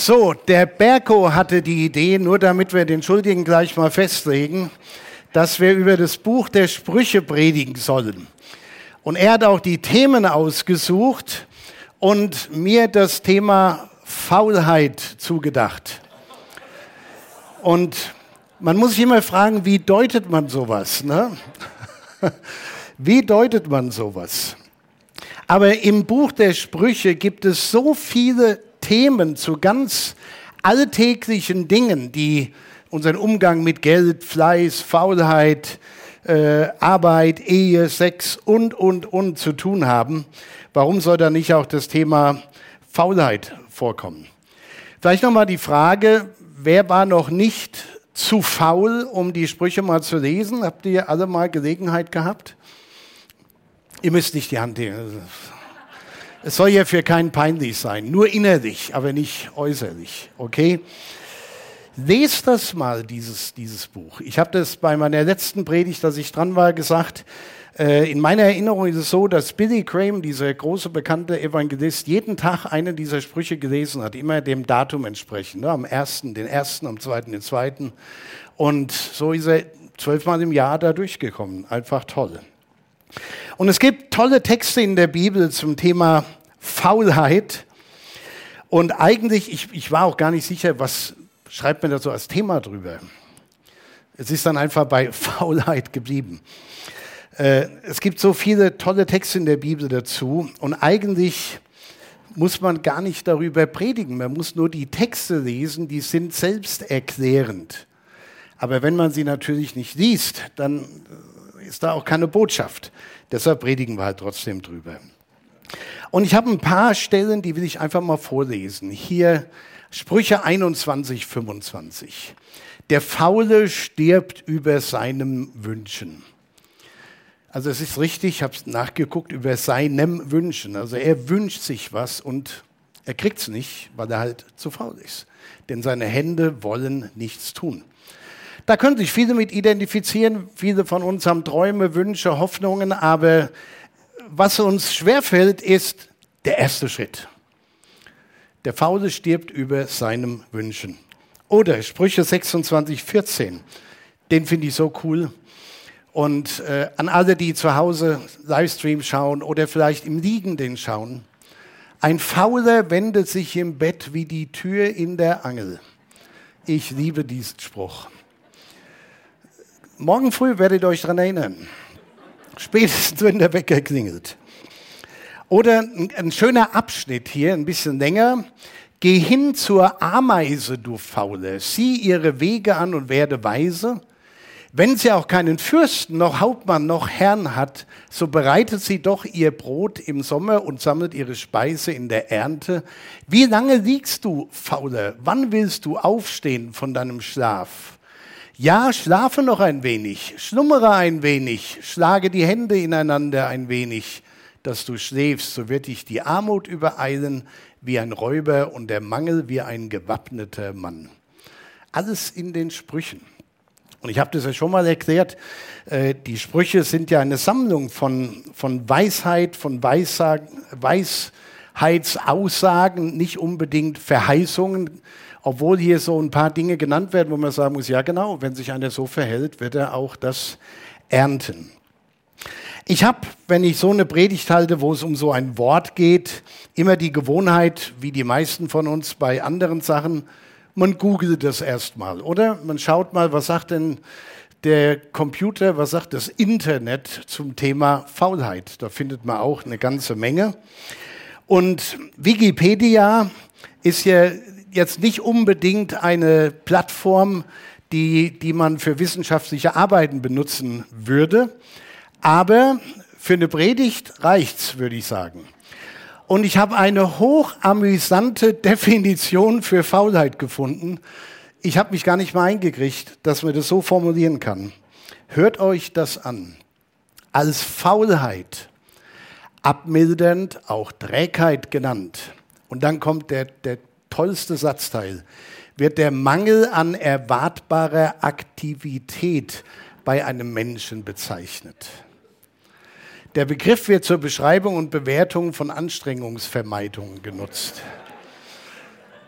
So, der Berko hatte die Idee, nur damit wir den Schuldigen gleich mal festlegen, dass wir über das Buch der Sprüche predigen sollen. Und er hat auch die Themen ausgesucht und mir das Thema Faulheit zugedacht. Und man muss sich immer fragen, wie deutet man sowas? Ne? Wie deutet man sowas? Aber im Buch der Sprüche gibt es so viele Themen zu ganz alltäglichen Dingen, die unseren Umgang mit Geld, Fleiß, Faulheit, äh, Arbeit, Ehe, Sex und, und, und zu tun haben. Warum soll da nicht auch das Thema Faulheit vorkommen? Vielleicht nochmal die Frage, wer war noch nicht zu faul, um die Sprüche mal zu lesen? Habt ihr alle mal Gelegenheit gehabt? Ihr müsst nicht die Hand nehmen. Es soll ja für keinen peinlich sein, nur innerlich, aber nicht äußerlich. Okay? Lest das mal, dieses, dieses Buch. Ich habe das bei meiner letzten Predigt, dass ich dran war, gesagt. Äh, in meiner Erinnerung ist es so, dass Billy Graham, dieser große bekannte Evangelist, jeden Tag einen dieser Sprüche gelesen hat, immer dem Datum entsprechend. Ne? Am ersten, den ersten, am zweiten, den zweiten. Und so ist er zwölfmal im Jahr da durchgekommen. Einfach toll. Und es gibt tolle Texte in der Bibel zum Thema Faulheit. Und eigentlich, ich, ich war auch gar nicht sicher, was schreibt man da so als Thema drüber. Es ist dann einfach bei Faulheit geblieben. Äh, es gibt so viele tolle Texte in der Bibel dazu und eigentlich muss man gar nicht darüber predigen. Man muss nur die Texte lesen, die sind selbsterklärend. Aber wenn man sie natürlich nicht liest, dann ist da auch keine Botschaft. Deshalb predigen wir halt trotzdem drüber. Und ich habe ein paar Stellen, die will ich einfach mal vorlesen. Hier Sprüche 21, 25. Der Faule stirbt über seinem Wünschen. Also es ist richtig, ich habe es nachgeguckt, über seinem Wünschen. Also er wünscht sich was und er kriegt es nicht, weil er halt zu faul ist. Denn seine Hände wollen nichts tun. Da können sich viele mit identifizieren. Viele von uns haben Träume, Wünsche, Hoffnungen, aber was uns schwerfällt, ist der erste Schritt. Der Faule stirbt über seinem Wünschen. Oder Sprüche 26, 14. Den finde ich so cool. Und äh, an alle, die zu Hause Livestream schauen oder vielleicht im Liegenden schauen. Ein Fauler wendet sich im Bett wie die Tür in der Angel. Ich liebe diesen Spruch. Morgen früh werdet ihr euch daran erinnern. Spätestens, wenn der Wecker klingelt. Oder ein, schöner Abschnitt hier, ein bisschen länger. Geh hin zur Ameise, du Faule, sieh ihre Wege an und werde weise. Wenn sie auch keinen Fürsten, noch Hauptmann, noch Herrn hat, so bereitet sie doch ihr Brot im Sommer und sammelt ihre Speise in der Ernte. Wie lange liegst du, Faule? Wann willst du aufstehen von deinem Schlaf? Ja, schlafe noch ein wenig, schlummere ein wenig, schlage die Hände ineinander ein wenig, dass du schläfst, so wird dich die Armut übereilen wie ein Räuber und der Mangel wie ein gewappneter Mann. Alles in den Sprüchen. Und ich habe das ja schon mal erklärt, äh, die Sprüche sind ja eine Sammlung von, von Weisheit, von Weisheitsaussagen, nicht unbedingt Verheißungen, obwohl hier so ein paar Dinge genannt werden, wo man sagen muss, ja genau, wenn sich einer so verhält, wird er auch das ernten. Ich habe, wenn ich so eine Predigt halte, wo es um so ein Wort geht, immer die Gewohnheit, wie die meisten von uns bei anderen Sachen, man googelt das erstmal, oder? Man schaut mal, was sagt denn der Computer, was sagt das Internet zum Thema Faulheit? Da findet man auch eine ganze Menge. Und Wikipedia ist ja jetzt nicht unbedingt eine Plattform, die, die man für wissenschaftliche Arbeiten benutzen würde. Aber für eine Predigt reicht's, würde ich sagen. Und ich habe eine hochamüsante Definition für Faulheit gefunden. Ich habe mich gar nicht mal eingekriegt, dass man das so formulieren kann. Hört euch das an. Als Faulheit, abmildernd auch Trägheit genannt. Und dann kommt der, der tollste Satzteil, wird der Mangel an erwartbarer Aktivität bei einem Menschen bezeichnet. Der Begriff wird zur Beschreibung und Bewertung von Anstrengungsvermeidung genutzt.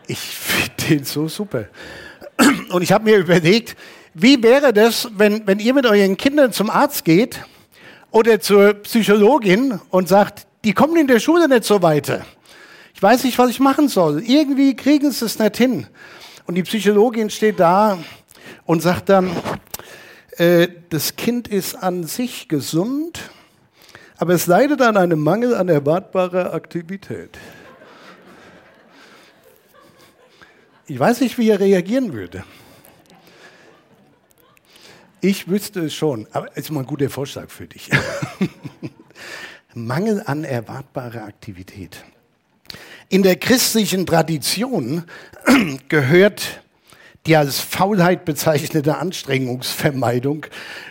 Ich finde den so super. Und ich habe mir überlegt, wie wäre das, wenn, wenn ihr mit euren Kindern zum Arzt geht oder zur Psychologin und sagt, die kommen in der Schule nicht so weiter. Ich weiß nicht, was ich machen soll. Irgendwie kriegen sie es nicht hin. Und die Psychologin steht da und sagt dann, äh, das Kind ist an sich gesund, aber es leidet an einem Mangel an erwartbarer Aktivität. Ich weiß nicht, wie er reagieren würde. Ich wüsste es schon, aber ist mal ein guter Vorschlag für dich. Mangel an erwartbarer Aktivität. In der christlichen Tradition gehört die als Faulheit bezeichnete Anstrengungsvermeidung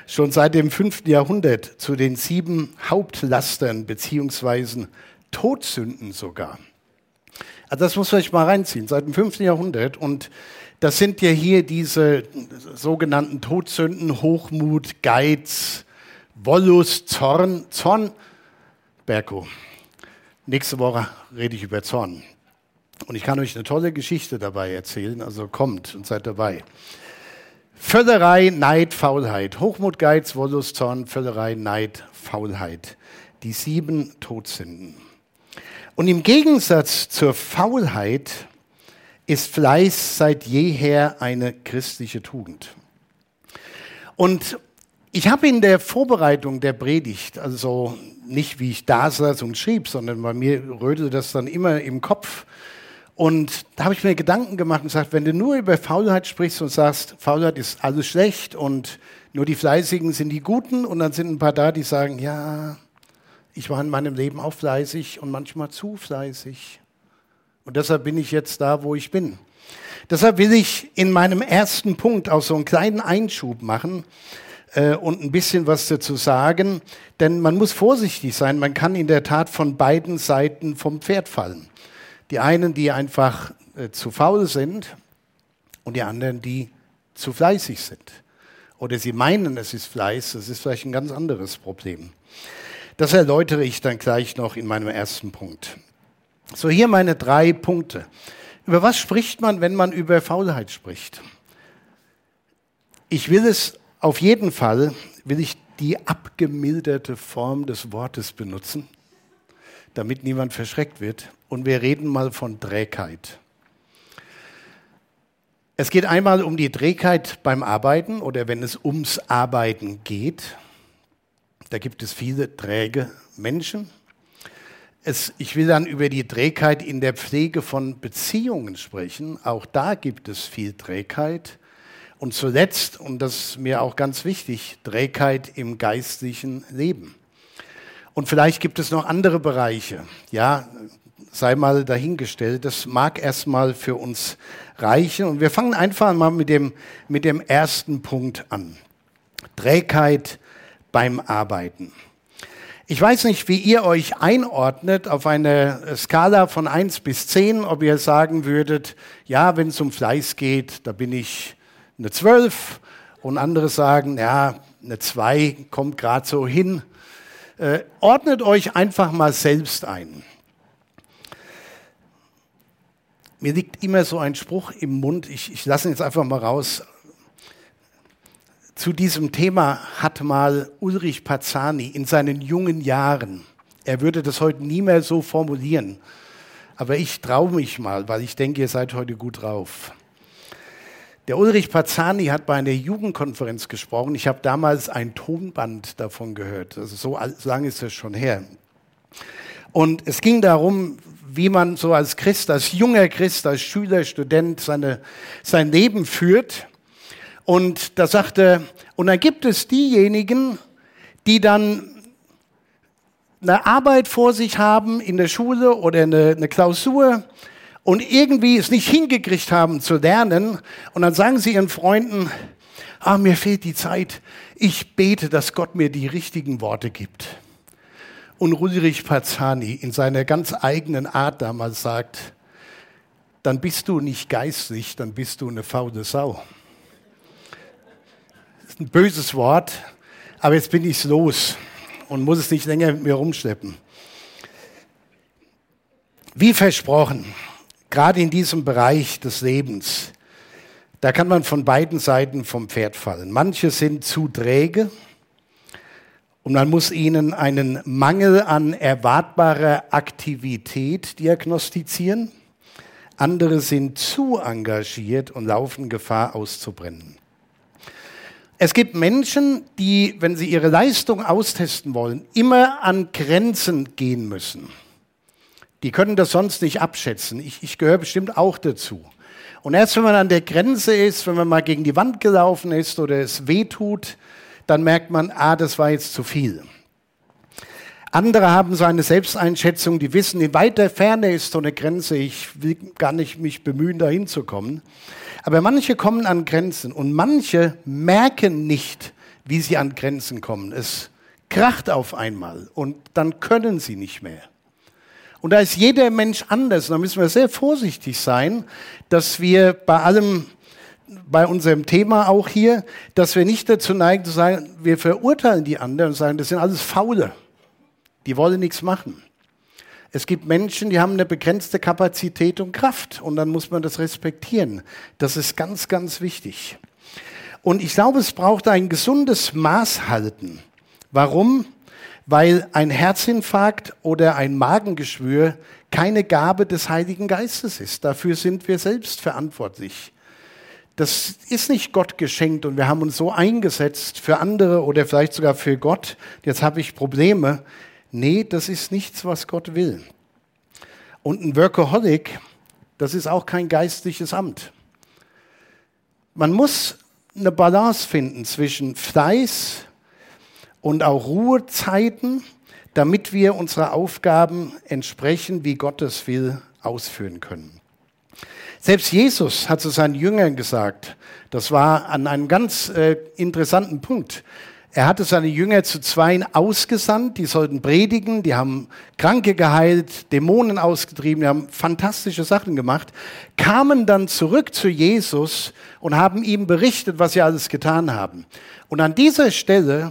schon seit dem 5. Jahrhundert zu den sieben Hauptlastern beziehungsweise Todsünden sogar. Also das muss man sich mal reinziehen, seit dem 5. Jahrhundert. Und das sind ja hier diese sogenannten Todsünden, Hochmut, Geiz, Wollust, Zorn. Zorn, Berko. Nächste Woche rede ich über Zorn. Und ich kann euch eine tolle Geschichte dabei erzählen, also kommt und seid dabei. Völlerei, Neid, Faulheit. Hochmut, Geiz, Wollust, Zorn, Völlerei, Neid, Faulheit. Die sieben Todsünden. Und im Gegensatz zur Faulheit ist Fleiß seit jeher eine christliche Tugend. Und ich habe in der Vorbereitung der Predigt, also nicht wie ich da saß und schrieb, sondern bei mir rödelte das dann immer im Kopf, und da habe ich mir Gedanken gemacht und gesagt, wenn du nur über Faulheit sprichst und sagst, Faulheit ist alles schlecht und nur die Fleißigen sind die Guten und dann sind ein paar da, die sagen, ja, ich war in meinem Leben auch fleißig und manchmal zu fleißig. Und deshalb bin ich jetzt da, wo ich bin. Deshalb will ich in meinem ersten Punkt auch so einen kleinen Einschub machen äh, und ein bisschen was dazu sagen, denn man muss vorsichtig sein. Man kann in der Tat von beiden Seiten vom Pferd fallen. Die einen, die einfach äh, zu faul sind und die anderen, die zu fleißig sind. Oder sie meinen, es ist Fleiß, das ist vielleicht ein ganz anderes Problem. Das erläutere ich dann gleich noch in meinem ersten Punkt. So, hier meine drei Punkte. Über was spricht man, wenn man über Faulheit spricht? Ich will es auf jeden Fall, will ich die abgemilderte Form des Wortes benutzen, damit niemand verschreckt wird und wir reden mal von Trägheit. Es geht einmal um die Trägheit beim Arbeiten oder wenn es ums Arbeiten geht. Da gibt es viele träge Menschen. Es, ich will dann über die Trägheit in der Pflege von Beziehungen sprechen. Auch da gibt es viel Trägheit. Und zuletzt, und das ist mir auch ganz wichtig, Trägheit im geistlichen Leben. Und vielleicht gibt es noch andere Bereiche. Ja, sei mal dahingestellt. Das mag erstmal für uns reichen. Und wir fangen einfach mal mit dem, mit dem ersten Punkt an. Trägheit beim Arbeiten. Ich weiß nicht, wie ihr euch einordnet auf eine Skala von 1 bis 10, ob ihr sagen würdet, ja, wenn es um Fleiß geht, da bin ich eine 12 und andere sagen, ja, eine 2 kommt gerade so hin. Äh, ordnet euch einfach mal selbst ein. Mir liegt immer so ein Spruch im Mund, ich, ich lasse ihn jetzt einfach mal raus. Zu diesem Thema hat mal Ulrich Pazzani in seinen jungen Jahren, er würde das heute nie mehr so formulieren, aber ich traue mich mal, weil ich denke, ihr seid heute gut drauf. Der Ulrich Pazzani hat bei einer Jugendkonferenz gesprochen. Ich habe damals ein Tonband davon gehört. Also so lange ist es schon her. Und es ging darum, wie man so als Christ, als junger Christ, als Schüler, Student seine, sein Leben führt. Und da sagte, und dann gibt es diejenigen, die dann eine Arbeit vor sich haben in der Schule oder eine, eine Klausur und irgendwie es nicht hingekriegt haben zu lernen. Und dann sagen sie ihren Freunden, ah, mir fehlt die Zeit. Ich bete, dass Gott mir die richtigen Worte gibt. Und Ulrich Pazzani in seiner ganz eigenen Art damals sagt, dann bist du nicht geistlich, dann bist du eine faule Sau. Das ist ein böses Wort, aber jetzt bin ich los und muss es nicht länger mit mir rumschleppen. Wie versprochen, gerade in diesem Bereich des Lebens, da kann man von beiden Seiten vom Pferd fallen. Manche sind zu träge und man muss ihnen einen Mangel an erwartbarer Aktivität diagnostizieren. Andere sind zu engagiert und laufen Gefahr auszubrennen. Es gibt Menschen, die, wenn sie ihre Leistung austesten wollen, immer an Grenzen gehen müssen. Die können das sonst nicht abschätzen. Ich, ich gehöre bestimmt auch dazu. Und erst wenn man an der Grenze ist, wenn man mal gegen die Wand gelaufen ist oder es weh tut, dann merkt man, ah, das war jetzt zu viel. Andere haben so eine Selbsteinschätzung, die wissen, in weiter Ferne ist so eine Grenze, ich will gar nicht mich bemühen, da hinzukommen. Aber manche kommen an Grenzen und manche merken nicht, wie sie an Grenzen kommen. Es kracht auf einmal und dann können sie nicht mehr. Und da ist jeder Mensch anders. Und da müssen wir sehr vorsichtig sein, dass wir bei allem, bei unserem Thema auch hier, dass wir nicht dazu neigen zu sagen, wir verurteilen die anderen und sagen, das sind alles Faule. Die wollen nichts machen. Es gibt Menschen, die haben eine begrenzte Kapazität und Kraft und dann muss man das respektieren. Das ist ganz, ganz wichtig. Und ich glaube, es braucht ein gesundes Maßhalten. Warum? Weil ein Herzinfarkt oder ein Magengeschwür keine Gabe des Heiligen Geistes ist. Dafür sind wir selbst verantwortlich. Das ist nicht Gott geschenkt und wir haben uns so eingesetzt für andere oder vielleicht sogar für Gott. Jetzt habe ich Probleme. Nee, das ist nichts, was Gott will. Und ein Workaholic, das ist auch kein geistliches Amt. Man muss eine Balance finden zwischen Fleiß und auch Ruhezeiten, damit wir unsere Aufgaben entsprechend, wie Gott es will, ausführen können. Selbst Jesus hat zu seinen Jüngern gesagt, das war an einem ganz äh, interessanten Punkt. Er hatte seine Jünger zu zweien ausgesandt, die sollten predigen, die haben Kranke geheilt, Dämonen ausgetrieben, die haben fantastische Sachen gemacht, kamen dann zurück zu Jesus und haben ihm berichtet, was sie alles getan haben. Und an dieser Stelle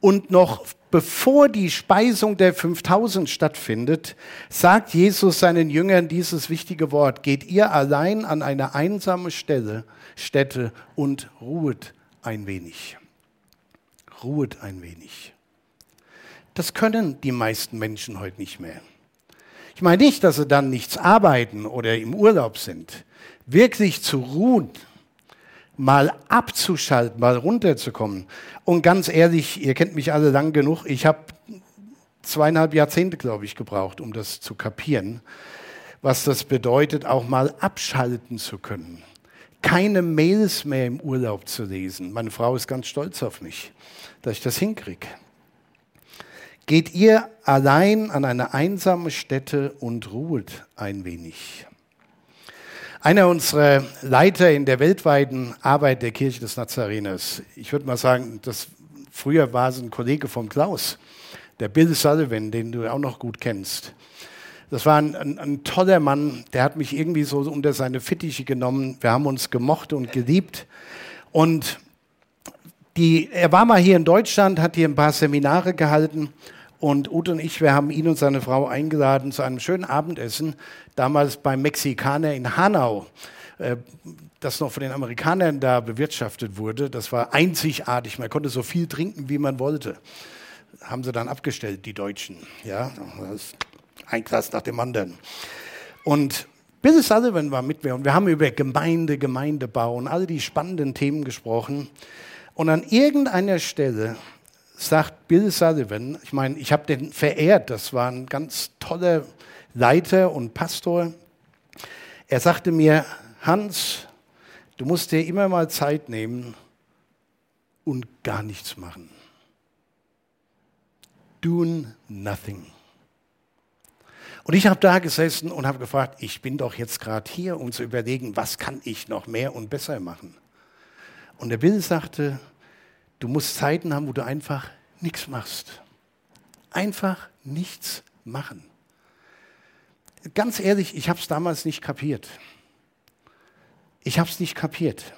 und noch bevor die Speisung der 5000 stattfindet, sagt Jesus seinen Jüngern dieses wichtige Wort, geht ihr allein an eine einsame Stelle, Stätte und ruhet ein wenig. Ruhet ein wenig. Das können die meisten Menschen heute nicht mehr. Ich meine nicht, dass sie dann nichts arbeiten oder im Urlaub sind. Wirklich zu ruhen, mal abzuschalten, mal runterzukommen. Und ganz ehrlich, ihr kennt mich alle lang genug, ich habe zweieinhalb Jahrzehnte, glaube ich, gebraucht, um das zu kapieren, was das bedeutet, auch mal abschalten zu können. Keine Mails mehr im Urlaub zu lesen. Meine Frau ist ganz stolz auf mich, dass ich das hinkriege. Geht ihr allein an eine einsame Stätte und ruhet ein wenig. Einer unserer Leiter in der weltweiten Arbeit der Kirche des Nazareners, ich würde mal sagen, das früher war es ein Kollege von Klaus, der Bill Sullivan, den du auch noch gut kennst. Das war ein, ein, ein, toller Mann, der hat mich irgendwie so unter seine Fittiche genommen. Wir haben uns gemocht und geliebt. Und die, er war mal hier in Deutschland, hat hier ein paar Seminare gehalten und Ute und ich, wir haben ihn und seine Frau eingeladen zu einem schönen Abendessen, damals beim Mexikaner in Hanau, äh, das noch von den Amerikanern da bewirtschaftet wurde. Das war einzigartig. Man konnte so viel trinken, wie man wollte. Haben sie dann abgestellt, die Deutschen. Ja, ein Glas nach dem anderen. Und Bill Sullivan war mit mir und wir haben über Gemeinde, Gemeindebau und all die spannenden Themen gesprochen. Und an irgendeiner Stelle sagt Bill Sullivan, ich meine, ich habe den verehrt, das war ein ganz toller Leiter und Pastor. Er sagte mir, Hans, du musst dir immer mal Zeit nehmen und gar nichts machen. Doing nothing. Und ich habe da gesessen und habe gefragt, ich bin doch jetzt gerade hier, um zu überlegen, was kann ich noch mehr und besser machen. Und der Bill sagte, Du musst Zeiten haben, wo du einfach nichts machst. Einfach nichts machen. Ganz ehrlich, ich habe es damals nicht kapiert. Ich habe es nicht kapiert.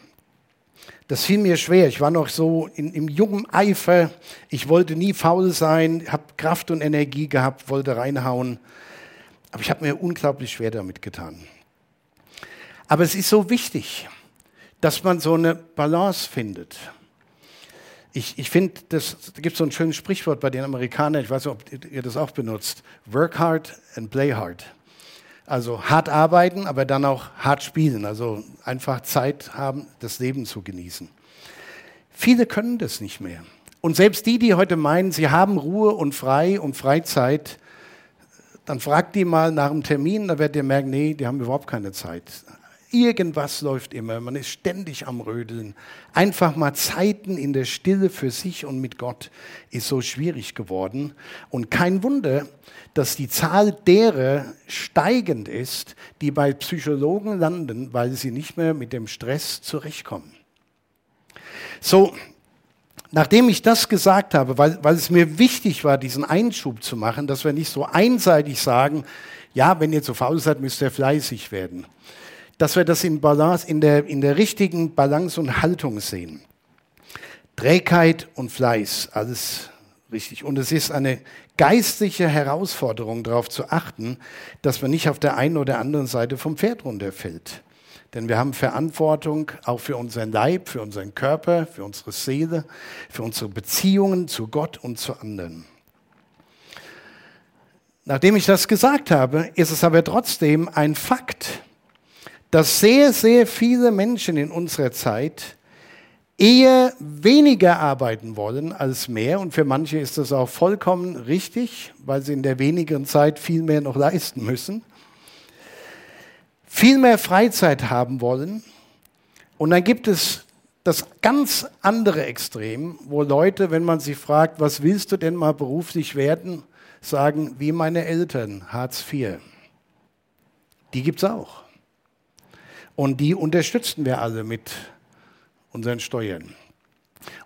Das fiel mir schwer. Ich war noch so in, im jungen Eifer. Ich wollte nie faul sein, habe Kraft und Energie gehabt, wollte reinhauen. Aber ich habe mir unglaublich schwer damit getan. Aber es ist so wichtig, dass man so eine Balance findet. Ich, ich finde, da gibt so ein schönes Sprichwort bei den Amerikanern, ich weiß nicht, ob ihr das auch benutzt. Work hard and play hard. Also hart arbeiten, aber dann auch hart spielen. Also einfach Zeit haben, das Leben zu genießen. Viele können das nicht mehr. Und selbst die, die heute meinen, sie haben Ruhe und frei und Freizeit, dann fragt die mal nach einem Termin, da werdet ihr merken, nee, die haben überhaupt keine Zeit. Irgendwas läuft immer, man ist ständig am Rödeln. Einfach mal Zeiten in der Stille für sich und mit Gott ist so schwierig geworden. Und kein Wunder, dass die Zahl derer steigend ist, die bei Psychologen landen, weil sie nicht mehr mit dem Stress zurechtkommen. So, nachdem ich das gesagt habe, weil, weil es mir wichtig war, diesen Einschub zu machen, dass wir nicht so einseitig sagen, ja, wenn ihr zu faul seid, müsst ihr fleißig werden dass wir das in Balance, in der, in der richtigen Balance und Haltung sehen. Trägheit und Fleiß, alles richtig. Und es ist eine geistliche Herausforderung, darauf zu achten, dass man nicht auf der einen oder anderen Seite vom Pferd runterfällt. Denn wir haben Verantwortung auch für unseren Leib, für unseren Körper, für unsere Seele, für unsere Beziehungen zu Gott und zu anderen. Nachdem ich das gesagt habe, ist es aber trotzdem ein Fakt, dass sehr, sehr viele Menschen in unserer Zeit eher weniger arbeiten wollen als mehr. Und für manche ist das auch vollkommen richtig, weil sie in der wenigeren Zeit viel mehr noch leisten müssen. Viel mehr Freizeit haben wollen. Und dann gibt es das ganz andere Extrem, wo Leute, wenn man sie fragt, was willst du denn mal beruflich werden, sagen, wie meine Eltern, Hartz IV. Die gibt es auch. Und die unterstützen wir alle mit unseren Steuern.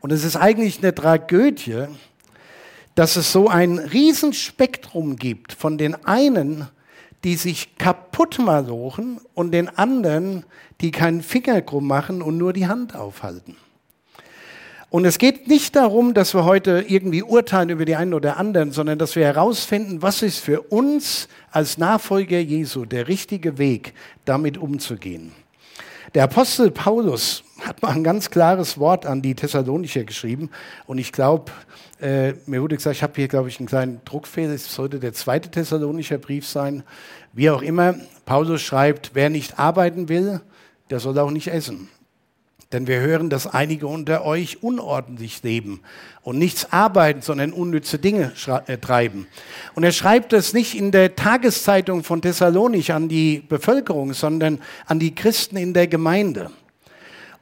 Und es ist eigentlich eine Tragödie, dass es so ein Riesenspektrum gibt von den einen, die sich kaputt malochen und den anderen, die keinen Finger krumm machen und nur die Hand aufhalten. Und es geht nicht darum, dass wir heute irgendwie urteilen über die einen oder anderen, sondern dass wir herausfinden, was ist für uns als Nachfolger Jesu der richtige Weg, damit umzugehen. Der Apostel Paulus hat mal ein ganz klares Wort an die Thessalonicher geschrieben. Und ich glaube, äh, mir wurde gesagt, ich habe hier, glaube ich, einen kleinen Druckfehler. Es sollte der zweite Thessalonicher Brief sein. Wie auch immer, Paulus schreibt, wer nicht arbeiten will, der soll auch nicht essen. Denn wir hören, dass einige unter euch unordentlich leben und nichts arbeiten, sondern unnütze Dinge äh, treiben. Und er schreibt es nicht in der Tageszeitung von Thessalonich an die Bevölkerung, sondern an die Christen in der Gemeinde.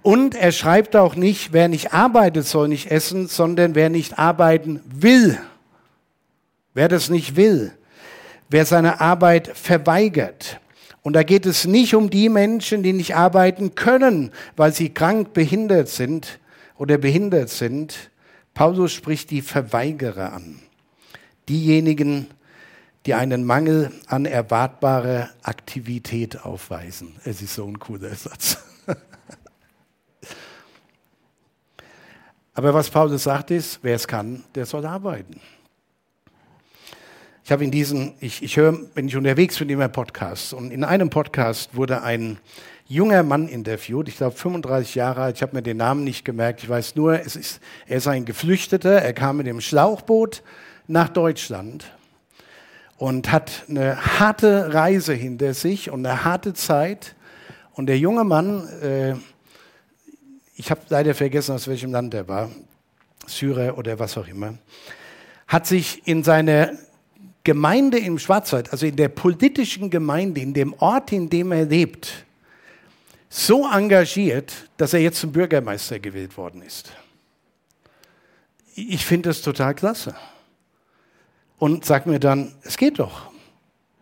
Und er schreibt auch nicht, wer nicht arbeitet, soll nicht essen, sondern wer nicht arbeiten will. Wer das nicht will, wer seine Arbeit verweigert. Und da geht es nicht um die Menschen, die nicht arbeiten können, weil sie krank, behindert sind oder behindert sind. Paulus spricht die Verweigerer an. Diejenigen, die einen Mangel an erwartbarer Aktivität aufweisen. Es ist so ein cooler Satz. Aber was Paulus sagt ist, wer es kann, der soll arbeiten. Ich habe in diesen, ich, ich höre, wenn ich unterwegs bin, immer Podcasts. Und in einem Podcast wurde ein junger Mann interviewt, ich glaube 35 Jahre alt, ich habe mir den Namen nicht gemerkt, ich weiß nur, es ist, er ist ein Geflüchteter, er kam mit dem Schlauchboot nach Deutschland und hat eine harte Reise hinter sich und eine harte Zeit. Und der junge Mann, äh, ich habe leider vergessen, aus welchem Land er war, Syrer oder was auch immer, hat sich in seiner Gemeinde im Schwarzwald, also in der politischen Gemeinde, in dem Ort, in dem er lebt, so engagiert, dass er jetzt zum Bürgermeister gewählt worden ist. Ich finde das total klasse. Und sag mir dann, es geht doch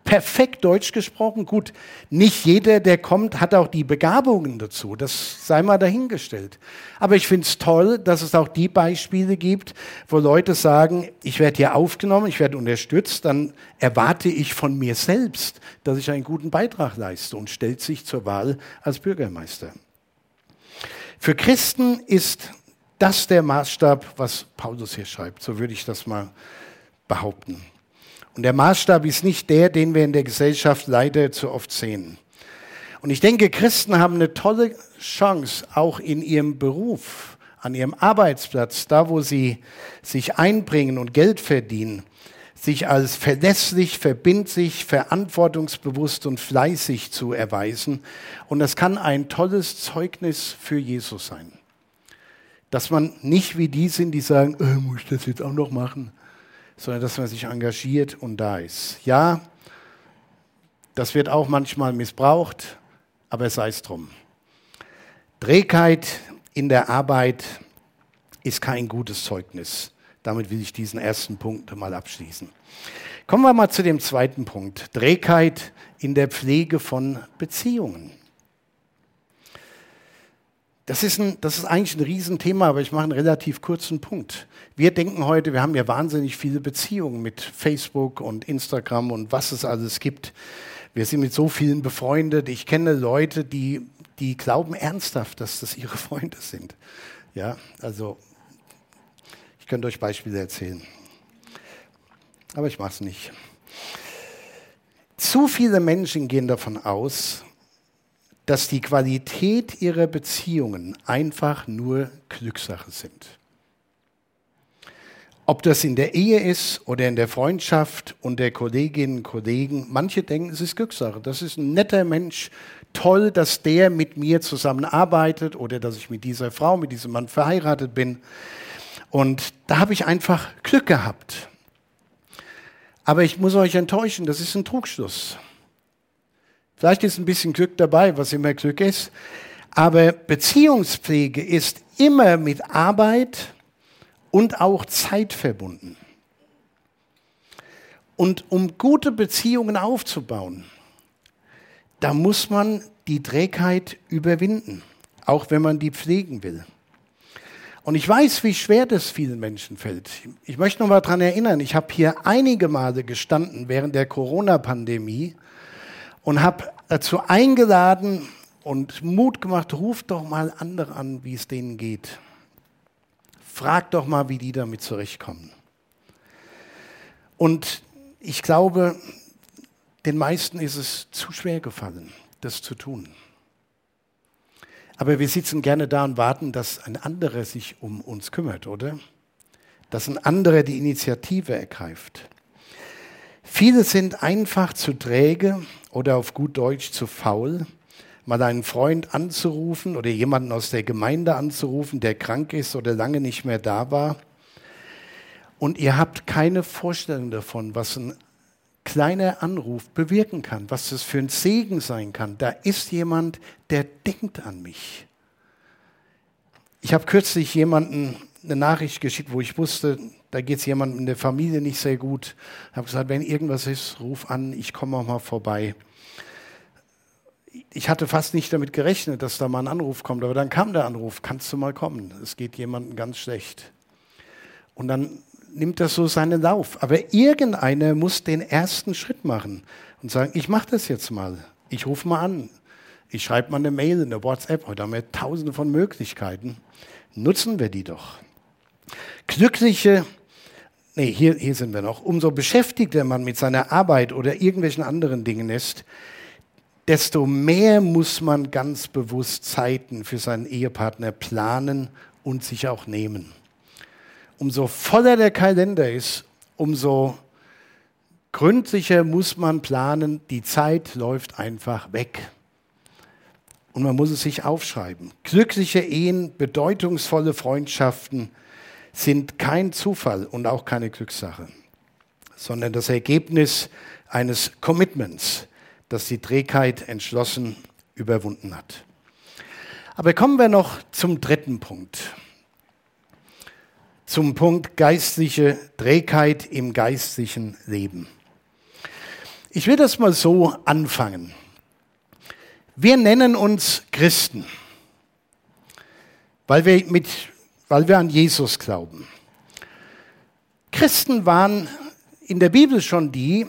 perfekt Deutsch gesprochen. Gut, nicht jeder, der kommt, hat auch die Begabungen dazu. Das sei mal dahingestellt. Aber ich finde es toll, dass es auch die Beispiele gibt, wo Leute sagen, ich werde hier aufgenommen, ich werde unterstützt, dann erwarte ich von mir selbst, dass ich einen guten Beitrag leiste und stellt sich zur Wahl als Bürgermeister. Für Christen ist das der Maßstab, was Paulus hier schreibt. So würde ich das mal behaupten. Und der Maßstab ist nicht der, den wir in der Gesellschaft leider zu oft sehen. Und ich denke, Christen haben eine tolle Chance, auch in ihrem Beruf, an ihrem Arbeitsplatz, da wo sie sich einbringen und Geld verdienen, sich als verlässlich, verbindlich, verantwortungsbewusst und fleißig zu erweisen. Und das kann ein tolles Zeugnis für Jesus sein. Dass man nicht wie die sind, die sagen, äh, muss ich das jetzt auch noch machen, sondern dass man sich engagiert und da ist. Ja, das wird auch manchmal missbraucht, aber sei es drum. Trägheit in der Arbeit ist kein gutes Zeugnis. Damit will ich diesen ersten Punkt mal abschließen. Kommen wir mal zu dem zweiten Punkt. Trägheit in der Pflege von Beziehungen. Das ist, ein, das ist eigentlich ein Riesenthema, aber ich mache einen relativ kurzen Punkt. Wir denken heute, wir haben ja wahnsinnig viele Beziehungen mit Facebook und Instagram und was es alles gibt. Wir sind mit so vielen befreundet. Ich kenne Leute, die, die glauben ernsthaft, dass das ihre Freunde sind. Ja, also ich könnte euch Beispiele erzählen. Aber ich mache es nicht. Zu viele Menschen gehen davon aus, dass die Qualität ihrer Beziehungen einfach nur Glückssache sind. Ob das in der Ehe ist oder in der Freundschaft und der Kolleginnen und Kollegen, manche denken, es ist Glückssache. Das ist ein netter Mensch, toll, dass der mit mir zusammenarbeitet oder dass ich mit dieser Frau, mit diesem Mann verheiratet bin. Und da habe ich einfach Glück gehabt. Aber ich muss euch enttäuschen, das ist ein Trugschluss. Vielleicht ist ein bisschen Glück dabei, was immer Glück ist. Aber Beziehungspflege ist immer mit Arbeit und auch Zeit verbunden. Und um gute Beziehungen aufzubauen, da muss man die Trägheit überwinden, auch wenn man die pflegen will. Und ich weiß, wie schwer das vielen Menschen fällt. Ich möchte noch mal daran erinnern, ich habe hier einige Male gestanden während der Corona-Pandemie und habe dazu eingeladen und Mut gemacht, ruft doch mal andere an, wie es denen geht. Frag doch mal, wie die damit zurechtkommen. Und ich glaube, den meisten ist es zu schwer gefallen, das zu tun. Aber wir sitzen gerne da und warten, dass ein anderer sich um uns kümmert, oder? Dass ein anderer die Initiative ergreift. Viele sind einfach zu träge oder auf gut Deutsch zu faul, mal einen Freund anzurufen oder jemanden aus der Gemeinde anzurufen, der krank ist oder lange nicht mehr da war. Und ihr habt keine Vorstellung davon, was ein kleiner Anruf bewirken kann, was das für ein Segen sein kann. Da ist jemand, der denkt an mich. Ich habe kürzlich jemanden eine Nachricht geschickt, wo ich wusste, da geht es jemandem in der Familie nicht sehr gut. Ich habe gesagt, wenn irgendwas ist, ruf an, ich komme auch mal vorbei. Ich hatte fast nicht damit gerechnet, dass da mal ein Anruf kommt, aber dann kam der Anruf, kannst du mal kommen? Es geht jemandem ganz schlecht. Und dann nimmt das so seinen Lauf. Aber irgendeiner muss den ersten Schritt machen und sagen, ich mache das jetzt mal. Ich rufe mal an. Ich schreibe mal eine Mail, eine WhatsApp. Heute haben wir tausende von Möglichkeiten. Nutzen wir die doch. Glückliche nee, hier, hier sind wir noch, umso beschäftigter man mit seiner Arbeit oder irgendwelchen anderen Dingen ist, desto mehr muss man ganz bewusst Zeiten für seinen Ehepartner planen und sich auch nehmen. Umso voller der Kalender ist, umso gründlicher muss man planen, die Zeit läuft einfach weg. Und man muss es sich aufschreiben. Glückliche Ehen, bedeutungsvolle Freundschaften, sind kein Zufall und auch keine Glückssache, sondern das Ergebnis eines Commitments, das die Trägheit entschlossen überwunden hat. Aber kommen wir noch zum dritten Punkt. Zum Punkt geistliche Trägheit im geistlichen Leben. Ich will das mal so anfangen. Wir nennen uns Christen, weil wir mit weil wir an Jesus glauben. Christen waren in der Bibel schon die,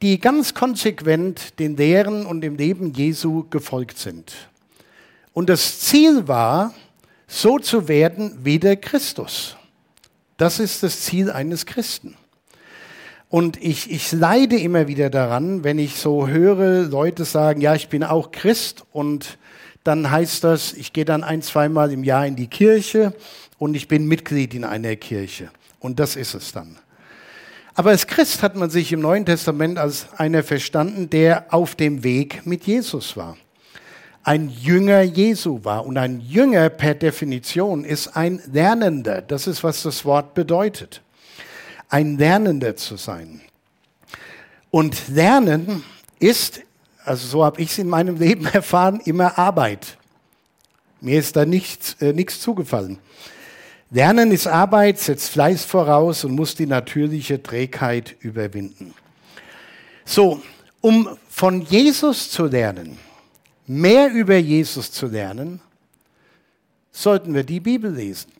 die ganz konsequent den Lehren und dem Leben Jesu gefolgt sind. Und das Ziel war, so zu werden wie der Christus. Das ist das Ziel eines Christen. Und ich, ich leide immer wieder daran, wenn ich so höre, Leute sagen, ja, ich bin auch Christ und dann heißt das, ich gehe dann ein, zweimal im Jahr in die Kirche und ich bin Mitglied in einer Kirche. Und das ist es dann. Aber als Christ hat man sich im Neuen Testament als einer verstanden, der auf dem Weg mit Jesus war. Ein Jünger Jesu war. Und ein Jünger per Definition ist ein Lernender. Das ist, was das Wort bedeutet ein Lernender zu sein. Und Lernen ist, also so habe ich es in meinem Leben erfahren, immer Arbeit. Mir ist da nichts, äh, nichts zugefallen. Lernen ist Arbeit, setzt Fleiß voraus und muss die natürliche Trägheit überwinden. So, um von Jesus zu lernen, mehr über Jesus zu lernen, sollten wir die Bibel lesen.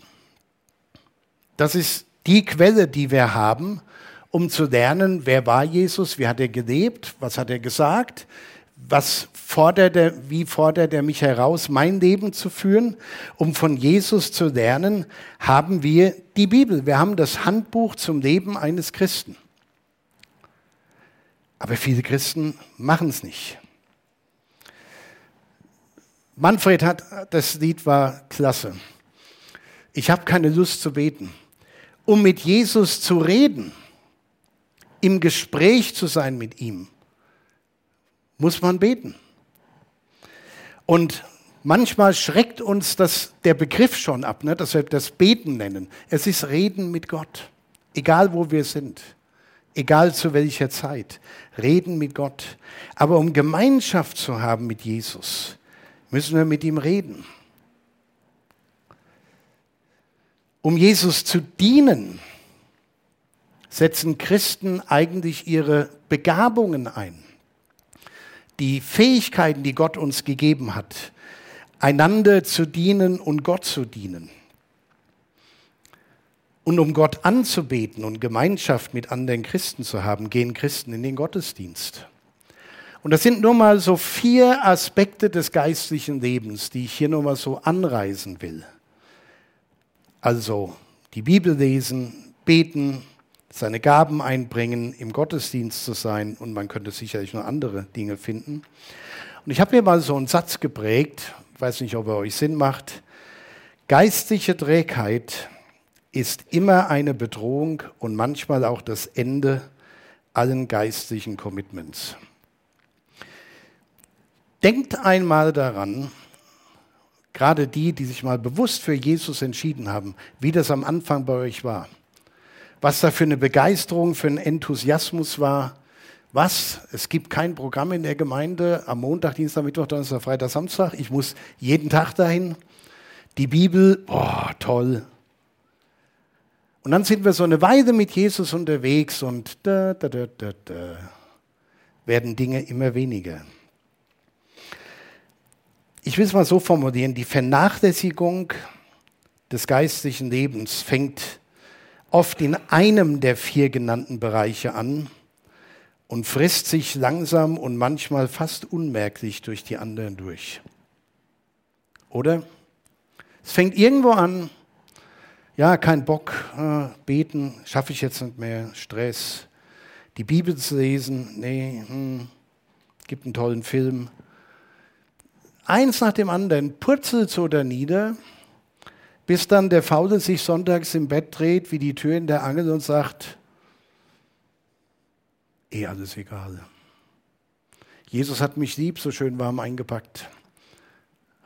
Das ist die Quelle, die wir haben, um zu lernen, wer war Jesus, wie hat er gelebt, was hat er gesagt, was fordert er, wie fordert er mich heraus, mein Leben zu führen. Um von Jesus zu lernen, haben wir die Bibel. Wir haben das Handbuch zum Leben eines Christen. Aber viele Christen machen es nicht. Manfred hat, das Lied war klasse. Ich habe keine Lust zu beten um mit Jesus zu reden, im Gespräch zu sein mit ihm, muss man beten. Und manchmal schreckt uns das, der Begriff schon ab, ne, dass wir das Beten nennen. Es ist Reden mit Gott, egal wo wir sind, egal zu welcher Zeit. Reden mit Gott. Aber um Gemeinschaft zu haben mit Jesus, müssen wir mit ihm reden. Um Jesus zu dienen, setzen Christen eigentlich ihre Begabungen ein, die Fähigkeiten, die Gott uns gegeben hat, einander zu dienen und Gott zu dienen. Und um Gott anzubeten und Gemeinschaft mit anderen Christen zu haben, gehen Christen in den Gottesdienst. Und das sind nur mal so vier Aspekte des geistlichen Lebens, die ich hier nur mal so anreisen will. Also die Bibel lesen, beten, seine Gaben einbringen, im Gottesdienst zu sein und man könnte sicherlich noch andere Dinge finden. Und ich habe mir mal so einen Satz geprägt, weiß nicht, ob er euch Sinn macht. Geistliche Trägheit ist immer eine Bedrohung und manchmal auch das Ende allen geistlichen Commitments. Denkt einmal daran, Gerade die, die sich mal bewusst für Jesus entschieden haben, wie das am Anfang bei euch war. Was da für eine Begeisterung, für einen Enthusiasmus war. Was? Es gibt kein Programm in der Gemeinde am Montag, Dienstag, Mittwoch, Donnerstag, Freitag, Samstag. Ich muss jeden Tag dahin. Die Bibel, boah, toll. Und dann sind wir so eine Weile mit Jesus unterwegs und da, da, da, da, da, werden Dinge immer weniger ich will es mal so formulieren, die Vernachlässigung des geistlichen Lebens fängt oft in einem der vier genannten Bereiche an und frisst sich langsam und manchmal fast unmerklich durch die anderen durch. Oder? Es fängt irgendwo an, ja, kein Bock, äh, beten, schaffe ich jetzt nicht mehr, Stress, die Bibel zu lesen, nee, hm, gibt einen tollen Film, eins nach dem anderen purzelt so da nieder, bis dann der Faule sich sonntags im Bett dreht, wie die Tür in der Angel und sagt, eh alles egal. Jesus hat mich lieb, so schön warm eingepackt.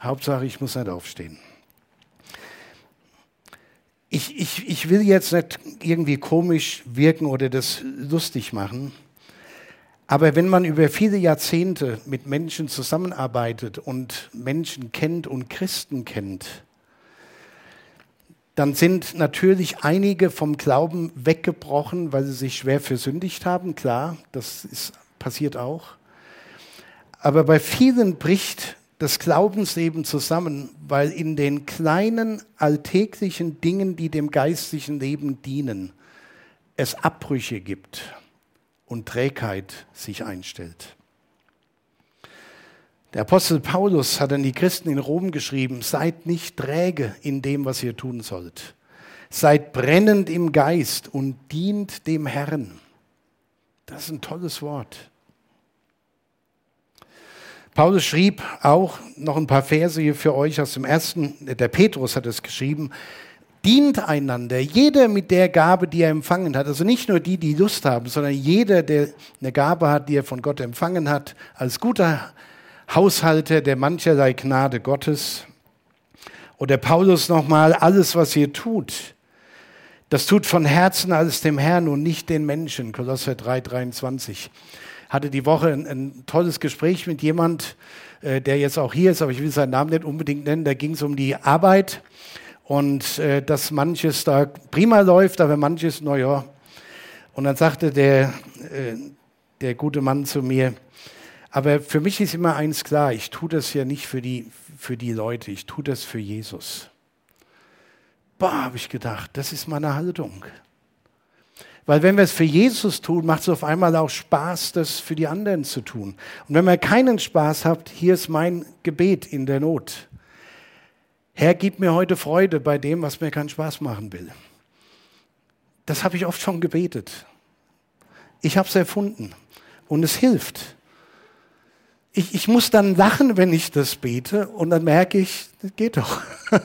Hauptsache, ich muss nicht aufstehen. Ich, ich, ich will jetzt nicht irgendwie komisch wirken oder das lustig machen. Aber wenn man über viele Jahrzehnte mit Menschen zusammenarbeitet und Menschen kennt und Christen kennt, dann sind natürlich einige vom Glauben weggebrochen, weil sie sich schwer versündigt haben. Klar, das ist, passiert auch. Aber bei vielen bricht das Glaubensleben zusammen, weil in den kleinen alltäglichen Dingen, die dem geistlichen Leben dienen, es Abbrüche gibt und Trägheit sich einstellt. Der Apostel Paulus hat an die Christen in Rom geschrieben, seid nicht träge in dem, was ihr tun sollt. Seid brennend im Geist und dient dem Herrn. Das ist ein tolles Wort. Paulus schrieb auch noch ein paar Verse hier für euch aus dem ersten, der Petrus hat es geschrieben, dient einander, jeder mit der Gabe, die er empfangen hat. Also nicht nur die, die Lust haben, sondern jeder, der eine Gabe hat, die er von Gott empfangen hat, als guter Haushalter der mancherlei Gnade Gottes. Oder Paulus nochmal, alles, was ihr tut, das tut von Herzen alles dem Herrn und nicht den Menschen. Kolosser 3, 23. Hatte die Woche ein, ein tolles Gespräch mit jemand, äh, der jetzt auch hier ist, aber ich will seinen Namen nicht unbedingt nennen. Da ging es um die Arbeit und äh, dass manches da prima läuft, aber manches, naja. Und dann sagte der, äh, der gute Mann zu mir, aber für mich ist immer eins klar, ich tue das ja nicht für die, für die Leute, ich tue das für Jesus. Boah, habe ich gedacht, das ist meine Haltung. Weil wenn wir es für Jesus tun, macht es auf einmal auch Spaß, das für die anderen zu tun. Und wenn ihr keinen Spaß habt, hier ist mein Gebet in der Not. Herr, gib mir heute Freude bei dem, was mir keinen Spaß machen will. Das habe ich oft schon gebetet. Ich habe es erfunden und es hilft. Ich, ich muss dann lachen, wenn ich das bete und dann merke ich, das geht doch.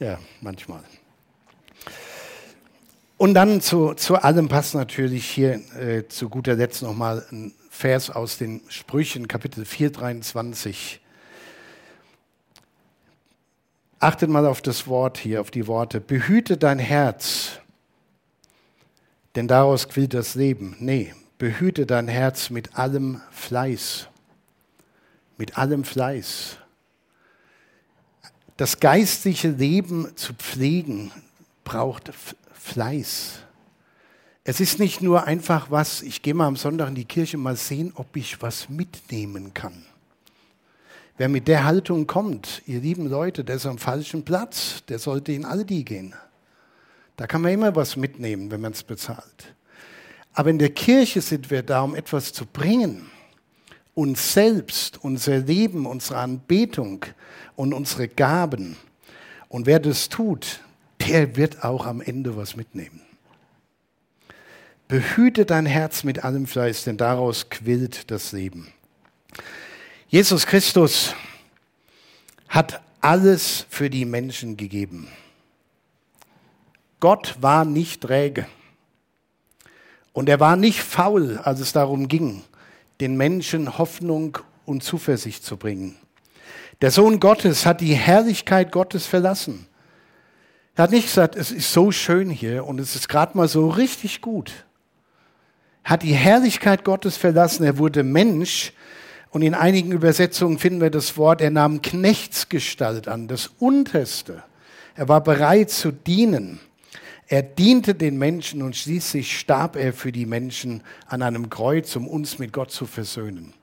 Ja, manchmal. Und dann zu, zu allem passt natürlich hier äh, zu guter Letzt nochmal ein Vers aus den Sprüchen, Kapitel 4, 23. Achtet mal auf das Wort hier, auf die Worte. Behüte dein Herz, denn daraus quillt das Leben. Nee, behüte dein Herz mit allem Fleiß. Mit allem Fleiß das geistliche Leben zu pflegen, braucht Fleiß. Es ist nicht nur einfach was, ich gehe mal am Sonntag in die Kirche mal sehen, ob ich was mitnehmen kann. Wer mit der Haltung kommt, ihr lieben Leute, der ist am falschen Platz, der sollte in Aldi gehen. Da kann man immer was mitnehmen, wenn man es bezahlt. Aber in der Kirche sind wir da, um etwas zu bringen. Uns selbst, unser Leben, unsere Anbetung, und unsere Gaben. Und wer das tut, der wird auch am Ende was mitnehmen. Behüte dein Herz mit allem Fleiß, denn daraus quillt das Leben. Jesus Christus hat alles für die Menschen gegeben. Gott war nicht träge. Und er war nicht faul, als es darum ging, den Menschen Hoffnung und Zuversicht zu bringen. Der Sohn Gottes hat die Herrlichkeit Gottes verlassen. Er hat nicht gesagt, es ist so schön hier und es ist gerade mal so richtig gut. Er hat die Herrlichkeit Gottes verlassen. Er wurde Mensch und in einigen Übersetzungen finden wir das Wort, er nahm Knechtsgestalt an, das Unterste. Er war bereit zu dienen. Er diente den Menschen und schließlich starb er für die Menschen an einem Kreuz, um uns mit Gott zu versöhnen.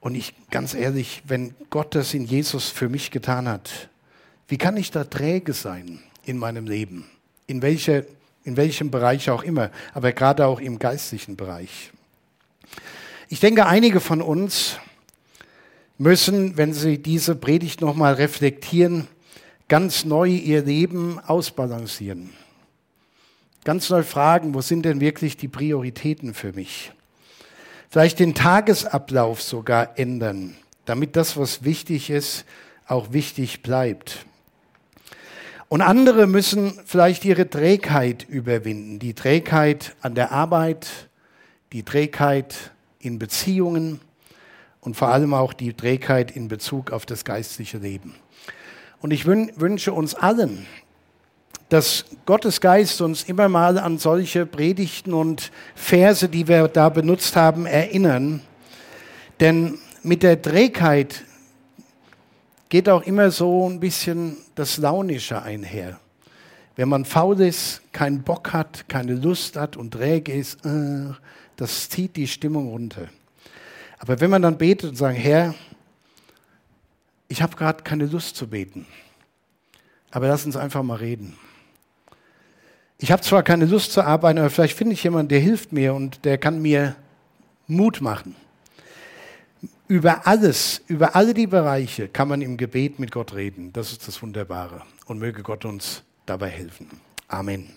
Und ich, ganz ehrlich, wenn Gott das in Jesus für mich getan hat, wie kann ich da träge sein in meinem Leben? In, welche, in welchem Bereich auch immer, aber gerade auch im geistlichen Bereich. Ich denke, einige von uns müssen, wenn sie diese Predigt nochmal reflektieren, ganz neu ihr Leben ausbalancieren. Ganz neu fragen, wo sind denn wirklich die Prioritäten für mich? Vielleicht den Tagesablauf sogar ändern, damit das, was wichtig ist, auch wichtig bleibt. Und andere müssen vielleicht ihre Trägheit überwinden, die Trägheit an der Arbeit, die Trägheit in Beziehungen und vor allem auch die Trägheit in Bezug auf das geistliche Leben. Und ich wünsche uns allen, dass Gottes Geist uns immer mal an solche Predigten und Verse, die wir da benutzt haben, erinnern. Denn mit der Trägheit geht auch immer so ein bisschen das Launische einher. Wenn man faul ist, keinen Bock hat, keine Lust hat und träge ist, äh, das zieht die Stimmung runter. Aber wenn man dann betet und sagt, Herr, ich habe gerade keine Lust zu beten, aber lass uns einfach mal reden. Ich habe zwar keine Lust zu arbeiten, aber vielleicht finde ich jemanden, der hilft mir und der kann mir Mut machen. Über alles, über alle die Bereiche kann man im Gebet mit Gott reden. Das ist das Wunderbare. Und möge Gott uns dabei helfen. Amen.